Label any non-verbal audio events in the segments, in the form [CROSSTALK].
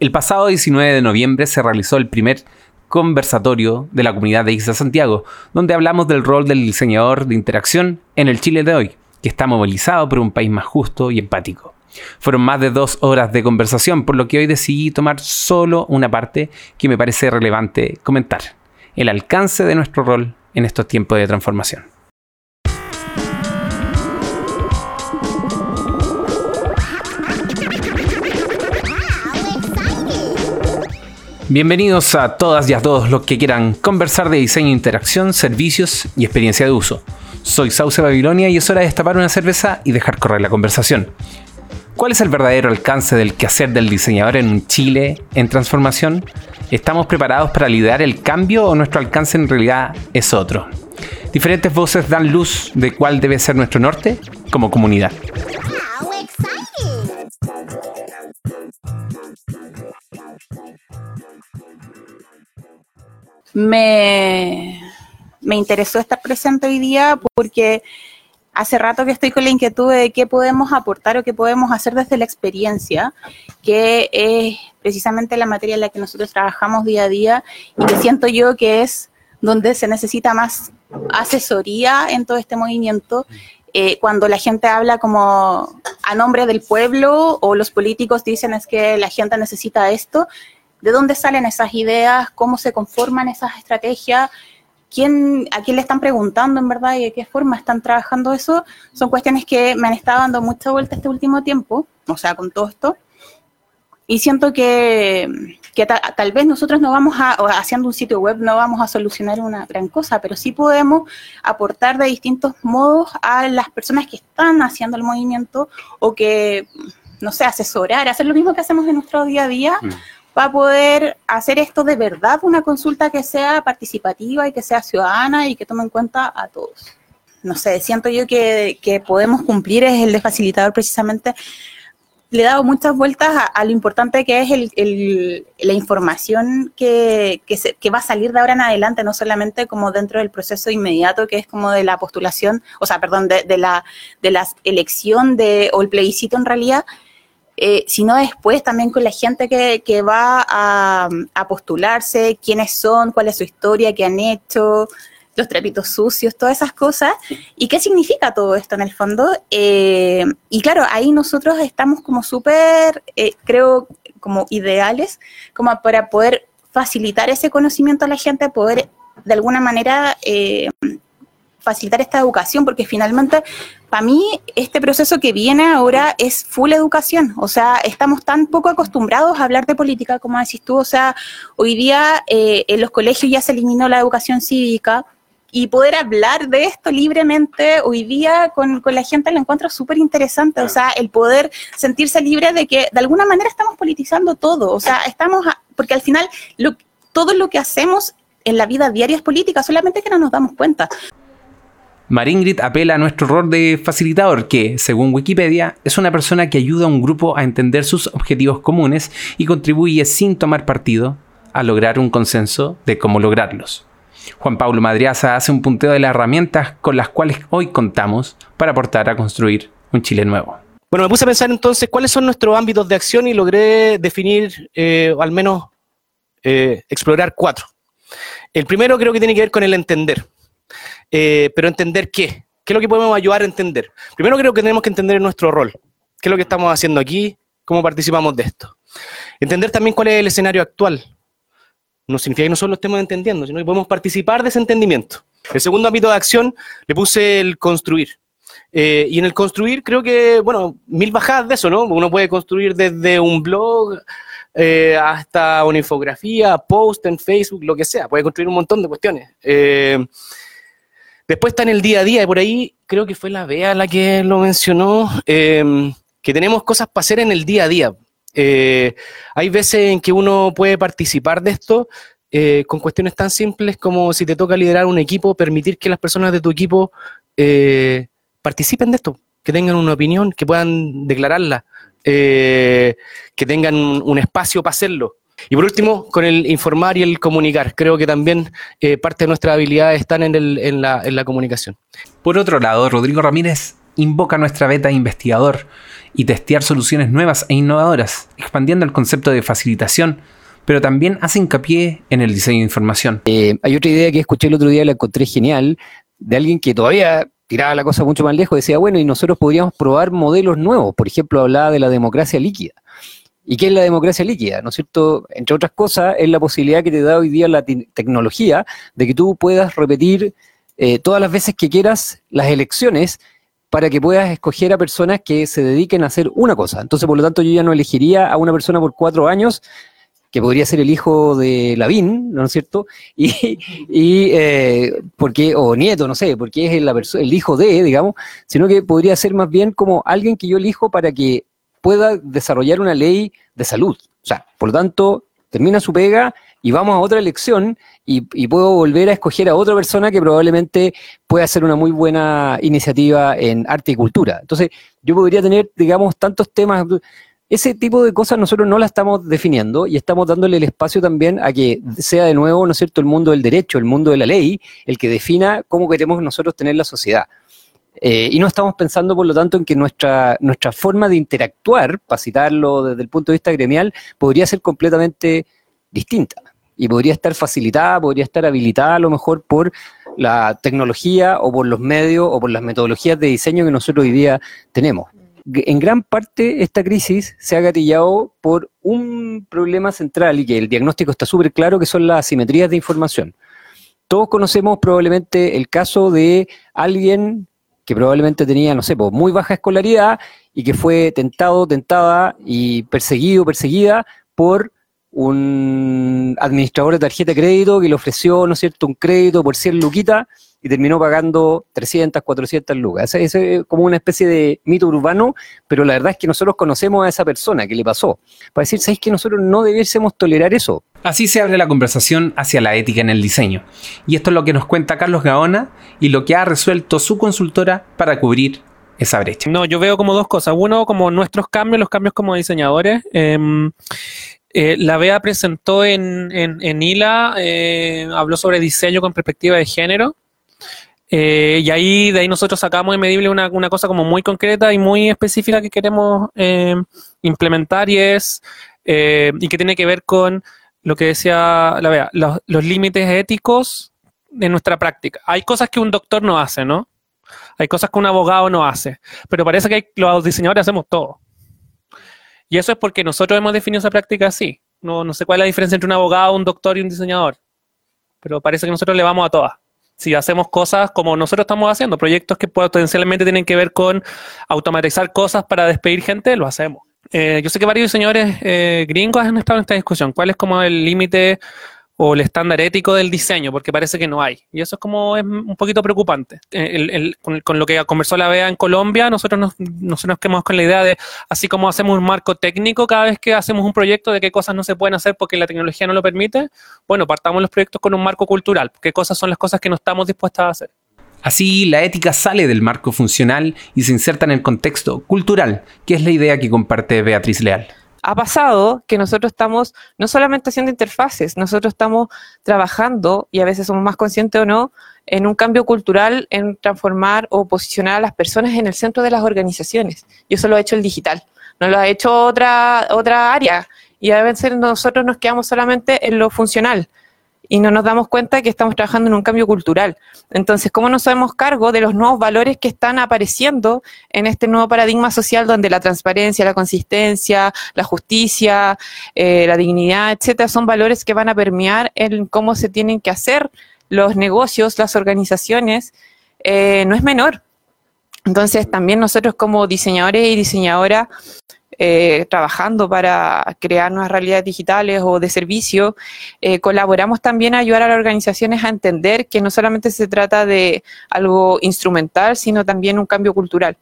El pasado 19 de noviembre se realizó el primer conversatorio de la comunidad de Isla Santiago, donde hablamos del rol del diseñador de interacción en el Chile de hoy, que está movilizado por un país más justo y empático. Fueron más de dos horas de conversación, por lo que hoy decidí tomar solo una parte que me parece relevante comentar, el alcance de nuestro rol en estos tiempos de transformación. Bienvenidos a todas y a todos los que quieran conversar de diseño, interacción, servicios y experiencia de uso. Soy Sauce Babilonia y es hora de destapar una cerveza y dejar correr la conversación. ¿Cuál es el verdadero alcance del quehacer del diseñador en Chile en transformación? ¿Estamos preparados para liderar el cambio o nuestro alcance en realidad es otro? Diferentes voces dan luz de cuál debe ser nuestro norte como comunidad. Me, me interesó estar presente hoy día porque hace rato que estoy con la inquietud de qué podemos aportar o qué podemos hacer desde la experiencia, que es precisamente la materia en la que nosotros trabajamos día a día y que siento yo que es donde se necesita más asesoría en todo este movimiento. Eh, cuando la gente habla como a nombre del pueblo o los políticos dicen es que la gente necesita esto, de dónde salen esas ideas, cómo se conforman esas estrategias, quién, a quién le están preguntando en verdad y de qué forma están trabajando eso, son cuestiones que me han estado dando mucha vuelta este último tiempo, o sea, con todo esto. Y siento que, tal vez nosotros no vamos a, haciendo un sitio web, no vamos a solucionar una gran cosa, pero sí podemos aportar de distintos modos a las personas que están haciendo el movimiento o que, no sé, asesorar, hacer lo mismo que hacemos en nuestro día a día. Mm va a poder hacer esto de verdad una consulta que sea participativa y que sea ciudadana y que tome en cuenta a todos. No sé, siento yo que, podemos cumplir es el de facilitador precisamente. Le he dado muchas vueltas a, lo importante que es el, la información que, que, va a salir de ahora en adelante, no solamente como dentro del proceso inmediato, que es como de la postulación, o sea, perdón, de, de la, de la elección de, o el plebiscito en realidad, eh, sino después también con la gente que, va a, postularse, quiénes son, cuál es su historia, qué han hecho, los trapitos sucios, todas esas cosas, y qué significa todo esto en el fondo. Eh, y claro, ahí nosotros estamos como súper, eh, creo, como ideales, como para poder facilitar ese conocimiento a la gente, poder de alguna manera facilitar esta educación, porque finalmente, para mí, este proceso que viene ahora es full educación. O sea, estamos tan poco acostumbrados a hablar de política, como decís tú. O sea, hoy día eh, en los colegios ya se eliminó la educación cívica y poder hablar de esto libremente hoy día con, la gente lo encuentro súper interesante. O sea, el poder sentirse libre de que de alguna manera estamos politizando todo. O sea, estamos, porque al final lo, todo lo que hacemos en la vida diaria es política, solamente que no nos damos cuenta. Maringrid apela a nuestro rol de facilitador, que, según Wikipedia, es una persona que ayuda a un grupo a entender sus objetivos comunes y contribuye sin tomar partido a lograr un consenso de cómo lograrlos. Juan Pablo Madriaza hace un punteo de las herramientas con las cuales hoy contamos para aportar a construir un Chile nuevo. Bueno, me puse a pensar entonces cuáles son nuestros ámbitos de acción y logré definir, eh, o al menos eh, explorar cuatro. El primero creo que tiene que ver con el entender. Eh, pero entender qué. ¿Qué es lo que podemos ayudar a entender? Primero creo que tenemos que entender nuestro rol. ¿Qué es lo que estamos haciendo aquí? ¿Cómo participamos de esto? Entender también cuál es el escenario actual. No significa que no solo estemos entendiendo, sino que podemos participar de ese entendimiento. El segundo ámbito de acción le puse el construir. Eh, y en el construir creo que, bueno, mil bajadas de eso, ¿no? Uno puede construir desde un blog eh, hasta una infografía, post en Facebook, lo que sea. Puede construir un montón de cuestiones. Después está en el día a día, y por ahí creo que fue la Bea la que lo mencionó, em, que tenemos cosas para hacer en el día a día. Eh, hay veces en que uno puede participar de esto eh, con cuestiones tan simples como si te toca liderar un equipo, permitir que las personas de tu equipo eh, participen de esto, que tengan una opinión, que puedan declararla, que tengan un espacio para hacerlo. Y por último, con el informar y el comunicar. Creo que también eh, parte de nuestras habilidades están en, la, comunicación. Por otro lado, Rodrigo Ramírez invoca nuestra beta investigador y testear soluciones nuevas e innovadoras, expandiendo el concepto de facilitación, pero también hace hincapié en el diseño de información. Eh, hay otra idea que escuché el otro día, la encontré genial, de alguien que todavía tiraba la cosa mucho más lejos, decía, bueno, y nosotros podríamos probar modelos nuevos, por ejemplo, hablaba de la democracia líquida. ¿Y qué es la democracia líquida? ¿No es cierto? Entre otras cosas, es la posibilidad que te da hoy día la tecnología de que tú puedas repetir eh, todas las veces que quieras las elecciones para que puedas escoger a personas que se dediquen a hacer una cosa. Entonces, por lo tanto, yo ya no elegiría a una persona por cuatro años, que podría ser el hijo de Lavín, ¿no es cierto? [LAUGHS] Y, eh, porque, o nieto, no sé, porque es el hijo de, digamos, sino que podría ser más bien como alguien que yo elijo para que pueda desarrollar una ley de salud. O sea, por lo tanto, termina su pega y vamos a otra elección y, puedo volver a escoger a otra persona que probablemente pueda hacer una muy buena iniciativa en arte y cultura. Entonces, yo podría tener, digamos, tantos temas. Ese tipo de cosas nosotros no las estamos definiendo y estamos dándole el espacio también a que sea de nuevo, ¿no es cierto?, el mundo del derecho, el mundo de la ley, el que defina cómo queremos nosotros tener la sociedad. Eh, y no estamos pensando, por lo tanto, en que nuestra, nuestra forma de interactuar, para citarlo desde el punto de vista gremial, podría ser completamente distinta y podría estar facilitada, podría estar habilitada a lo mejor por la tecnología o por los medios o por las metodologías de diseño que nosotros hoy día tenemos. En gran parte esta crisis se ha gatillado por un problema central y que el diagnóstico está súper claro, que son las asimetrías de información. Todos conocemos probablemente el caso de alguien que probablemente tenía, no sé, pues, muy baja escolaridad y que fue tentado, tentada y perseguido, perseguida por un administrador de tarjeta de crédito que le ofreció, ¿no es cierto?, un crédito por 100 luquitas y terminó pagando 300, 400 lucas. Ese es como una especie de mito urbano, pero la verdad es que nosotros conocemos a esa persona que le pasó. Para decir, ¿sabéis que nosotros no debiésemos tolerar eso? Así se abre la conversación hacia la ética en el diseño. Y esto es lo que nos cuenta Carlos Gaona y lo que ha resuelto su consultora para cubrir esa brecha. No, yo veo como dos cosas. Uno, como nuestros cambios, los cambios como diseñadores. Em, eh, la BEA presentó en, en, ILA, eh, habló sobre diseño con perspectiva de género. Eh, y ahí de ahí nosotros sacamos de medible una, una, cosa como muy concreta y muy específica que queremos implementar y es y que tiene que ver con lo que decía la BEA, los, los límites éticos de nuestra práctica. Hay cosas que un doctor no hace, ¿no? Hay cosas que un abogado no hace, pero parece que los diseñadores hacemos todo. Y eso es porque nosotros hemos definido esa práctica así. No, no sé cuál es la diferencia entre un abogado, un doctor y un diseñador. Pero parece que nosotros le vamos a todas. Si hacemos cosas como nosotros estamos haciendo, proyectos que potencialmente tienen que ver con automatizar cosas para despedir gente, lo hacemos. Eh, yo sé que varios diseñadores eh, gringos han estado en esta discusión. ¿Cuál es como el límite o el estándar ético del diseño, porque parece que no hay. Y eso es como es un poquito preocupante. Eh, con, lo que conversó la BEA en Colombia, nosotros nos, nosotros nos quedamos con la idea de, así como hacemos un marco técnico cada vez que hacemos un proyecto de qué cosas no se pueden hacer porque la tecnología no lo permite, bueno, partamos los proyectos con un marco cultural, qué cosas son las cosas que no estamos dispuestas a hacer. Así, la ética sale del marco funcional y se inserta en el contexto cultural, que es la idea que comparte Beatriz Leal ha pasado que nosotros estamos no solamente haciendo interfaces, nosotros estamos trabajando, y a veces somos más conscientes o no, en un cambio cultural, en transformar o posicionar a las personas en el centro de las organizaciones. Y eso lo ha hecho el digital, no lo ha hecho otra, otra área. Y a veces nosotros nos quedamos solamente en lo funcional y no nos damos cuenta que estamos trabajando en un cambio cultural. Entonces, ¿cómo nos hacemos cargo de los nuevos valores que están apareciendo en este nuevo paradigma social donde la transparencia, la consistencia, la justicia, eh, la dignidad, etcétera, son valores que van a permear en cómo se tienen que hacer los negocios, las organizaciones? Eh, no es menor. Entonces, también nosotros como diseñadores y diseñadoras eh, trabajando para crear nuevas realidades digitales o de servicio, eh, colaboramos también a ayudar a las organizaciones a entender que no solamente se trata de algo instrumental, sino también un cambio cultural.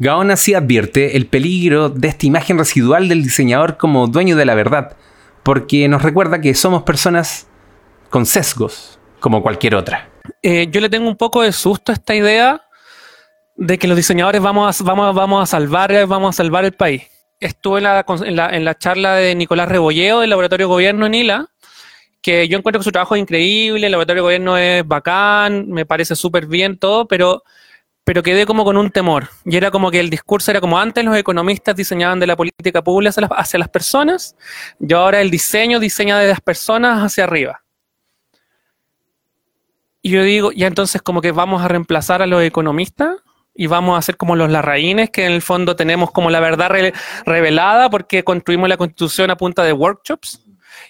Gaona sí advierte el peligro de esta imagen residual del diseñador como dueño de la verdad, porque nos recuerda que somos personas con sesgos, como cualquier otra. Eh, yo le tengo un poco de susto a esta idea de que los diseñadores vamos a, vamos, vamos a salvar, vamos a salvar el país estuve en la, en la, en la charla de Nicolás Rebolleo del Laboratorio Gobierno en ILA, que yo encuentro que su trabajo es increíble, el Laboratorio Gobierno es bacán, me parece súper bien todo, pero, pero quedé como con un temor. Y era como que el discurso era como antes los economistas diseñaban de la política pública hacia las, hacia las personas, y ahora el diseño diseña de las personas hacia arriba. Y yo digo, ya entonces como que vamos a reemplazar a los economistas y vamos a ser como los larraínes, que en el fondo tenemos como la verdad re- revelada porque construimos la constitución a punta de workshops.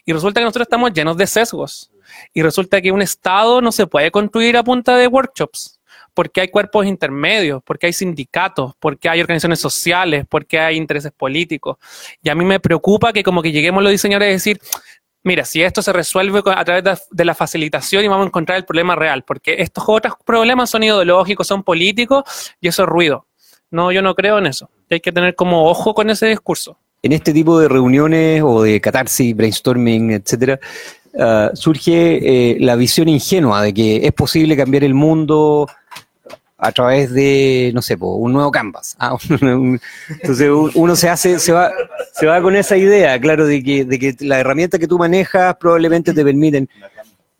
Y resulta que nosotros estamos llenos de sesgos. Y resulta que un Estado no se puede construir a punta de workshops, porque hay cuerpos intermedios, porque hay sindicatos, porque hay organizaciones sociales, porque hay intereses políticos. Y a mí me preocupa que como que lleguemos los diseñadores a decir, mira, si esto se resuelve a través de, la facilitación y vamos a encontrar el problema real, porque estos otros problemas son ideológicos, son políticos y eso es ruido. No, yo no creo en eso. Hay que tener como ojo con ese discurso. En este tipo de reuniones o de catarsis, brainstorming, etcétera, ah, surge eh, la visión ingenua de que es posible cambiar el mundo a través de, no sé, un nuevo canvas. Ah, un- [LAUGHS] entonces un- uno se hace, se va, se va con esa idea, claro, de que, de que la herramienta que tú manejas probablemente te permiten.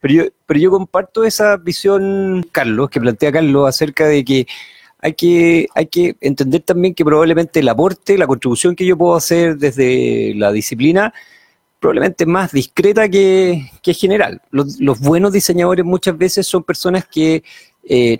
Pero yo, pero yo comparto esa visión, Carlos, que plantea Carlos, acerca de que hay que, hay que entender también que probablemente el aporte, la contribución que yo puedo hacer desde la disciplina, probablemente más discreta que, que general. Los, buenos diseñadores muchas veces son personas que eh,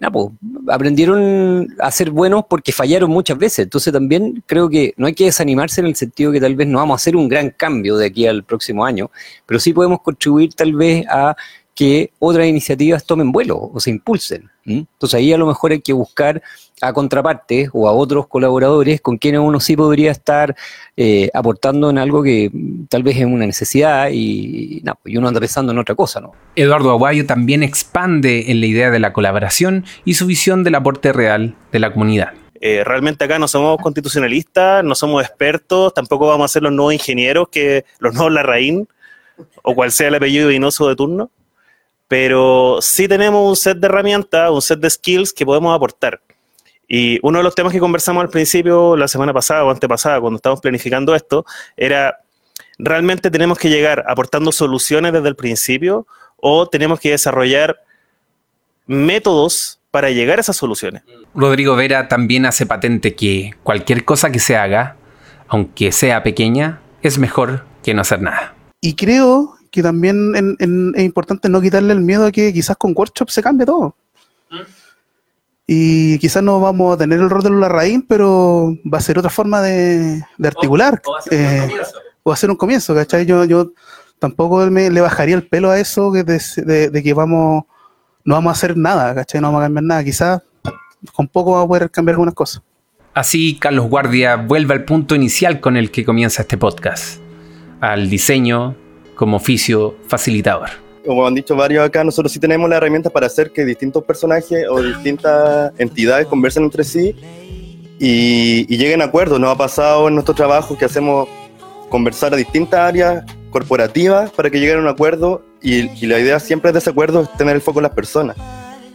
aprendieron a ser buenos porque fallaron muchas veces. Entonces también creo que no hay que desanimarse en el sentido que tal vez no vamos a hacer un gran cambio de aquí al próximo año, pero sí podemos contribuir tal vez a que otras iniciativas tomen vuelo o se impulsen. Entonces ahí a lo mejor hay que buscar a contrapartes o a otros colaboradores con quienes uno sí podría estar eh, aportando en algo que tal vez es una necesidad y, na, y uno anda pensando en otra cosa, ¿no? Eduardo Aguayo también expande en la idea de la colaboración y su visión del aporte real de la comunidad. Eh, realmente acá no somos constitucionalistas, no somos expertos, tampoco vamos a ser los nuevos ingenieros, que los nuevos Larraín, o cual sea el apellido vinoso de turno, pero sí tenemos un set de herramientas, un set de skills que podemos aportar. Y uno de los temas que conversamos al principio, la semana pasada o antepasada, cuando estábamos planificando esto, era, ¿realmente tenemos que llegar aportando soluciones desde el principio o tenemos que desarrollar métodos para llegar a esas soluciones? Rodrigo Vera también hace patente que cualquier cosa que se haga, aunque sea pequeña, es mejor que no hacer nada. Y creo que también en- en- es importante no quitarle el miedo a que quizás con workshop se cambie todo. Y quizás no vamos a tener el rol de la raíz, pero va a ser otra forma de, de articular. eh, o hacer un comienzo, ¿cachai? Yo, yo tampoco me, le bajaría el pelo a eso que de, de- de que vamos, no vamos a hacer nada, ¿cachai? No vamos a cambiar nada. Quizás con poco vamos a poder cambiar algunas cosas. Así, Carlos Guardia vuelve al punto inicial con el que comienza este podcast, al diseño como oficio facilitador. como han dicho varios acá, nosotros sí tenemos las herramientas para hacer que distintos personajes o distintas entidades conversen entre sí y, y lleguen a acuerdos. Nos ha pasado en nuestro trabajo que hacemos conversar a distintas áreas corporativas para que lleguen a un acuerdo y, y la idea siempre de ese acuerdo es tener el foco en las personas.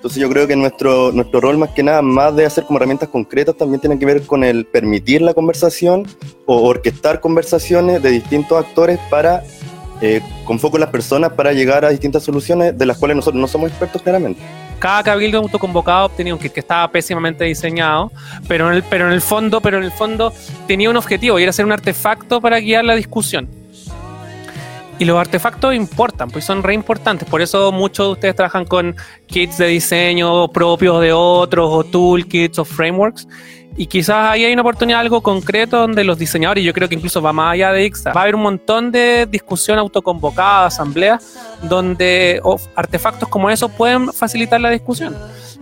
Entonces yo creo que nuestro, nuestro rol más que nada, más de hacer como herramientas concretas, también tiene que ver con el permitir la conversación o orquestar conversaciones de distintos actores para eh, con foco en las personas para llegar a distintas soluciones de las cuales nosotros no somos expertos claramente. cada cabildo autoconvocado tenía un kit que estaba pésimamente diseñado, pero en el, pero en el fondo, pero en el fondo tenía un objetivo y era ser un artefacto para guiar la discusión. Y los artefactos importan, pues son re importantes. Por eso muchos de ustedes trabajan con kits de diseño propios de otros, o toolkits, o frameworks. Y quizás ahí hay una oportunidad, algo concreto, donde los diseñadores, yo creo que incluso va más allá de IXA, va a haber un montón de discusión autoconvocada, asambleas, donde artefactos como esos pueden facilitar la discusión.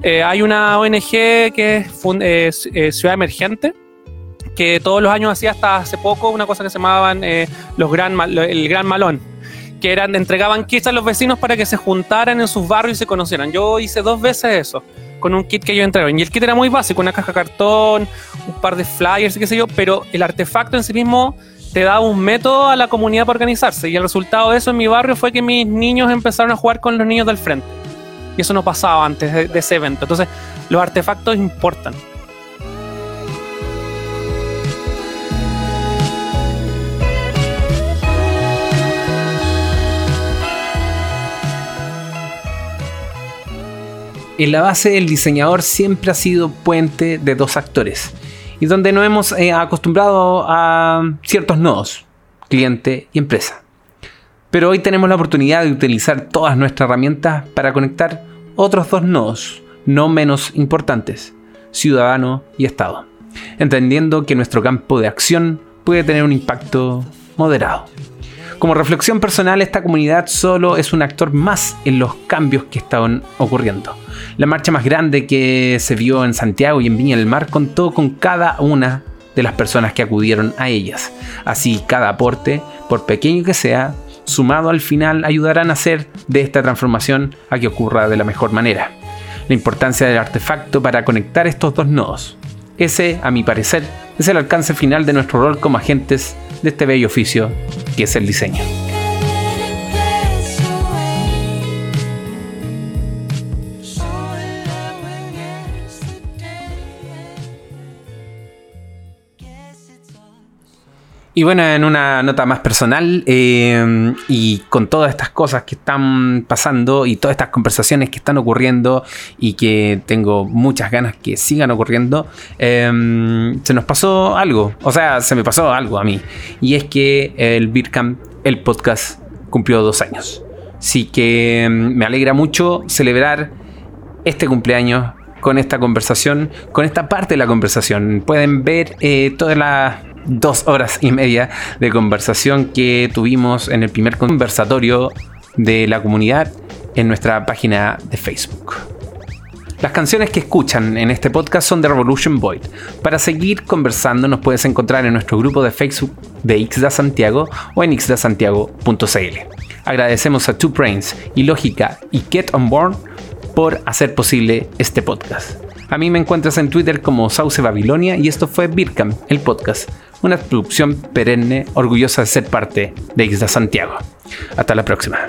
Eh, hay una ONG que es eh, eh, Ciudad Emergente, que todos los años hacía hasta hace poco una cosa que se llamaban los gran el Gran Malón, que eran entregaban kits a los vecinos para que se juntaran en sus barrios y se conocieran. Yo hice dos veces eso con un kit que yo entregué. Y el kit era muy básico, una caja de cartón, un par de flyers qué sé yo, pero el artefacto en sí mismo te da un método a la comunidad para organizarse. Y el resultado de eso en mi barrio fue que mis niños empezaron a jugar con los niños del frente. Y eso no pasaba antes de ese evento. Entonces, los artefactos importan. En la base, el diseñador siempre ha sido puente de dos actores y donde nos hemos eh, acostumbrado a ciertos nodos, cliente y empresa. Pero hoy tenemos la oportunidad de utilizar todas nuestras herramientas para conectar otros dos nodos, no menos importantes, ciudadano y Estado, entendiendo que nuestro campo de acción puede tener un impacto moderado. Como reflexión personal, esta comunidad solo es un actor más en los cambios que están ocurriendo. La marcha más grande que se vio en Santiago y en Viña del Mar contó con cada una de las personas que acudieron a ellas. Así, cada aporte, por pequeño que sea, sumado al final, ayudarán a hacer de esta transformación a que ocurra de la mejor manera. La importancia del artefacto para conectar estos dos nodos. Ese, a mi parecer, es el alcance final de nuestro rol como agentes de este bello oficio que es el diseño. Y bueno, en una nota más personal, eh, y con todas estas cosas que están pasando y todas estas conversaciones que están ocurriendo y que tengo muchas ganas que sigan ocurriendo, eh, se nos pasó algo, o sea, se me pasó algo a mí, y es que el Bitcamp, el podcast, cumplió dos años. Así que mm, me alegra mucho celebrar este cumpleaños con esta conversación, con esta parte de la conversación. Pueden ver eh, toda la dos horas y media de conversación que tuvimos en el primer conversatorio de la comunidad en nuestra página de Facebook. Las canciones que escuchan en este podcast son de Revolution Void. Para seguir conversando nos puedes encontrar en nuestro grupo de Facebook de Ixda Santiago o en ixdasantiago.cl. Agradecemos a Two Brains y Lógica y Get On Board por hacer posible este podcast. A mí me encuentras en Twitter como Sauce Babilonia y esto fue Birkam, el podcast, una producción perenne orgullosa de ser parte de Isla Santiago. Hasta la próxima.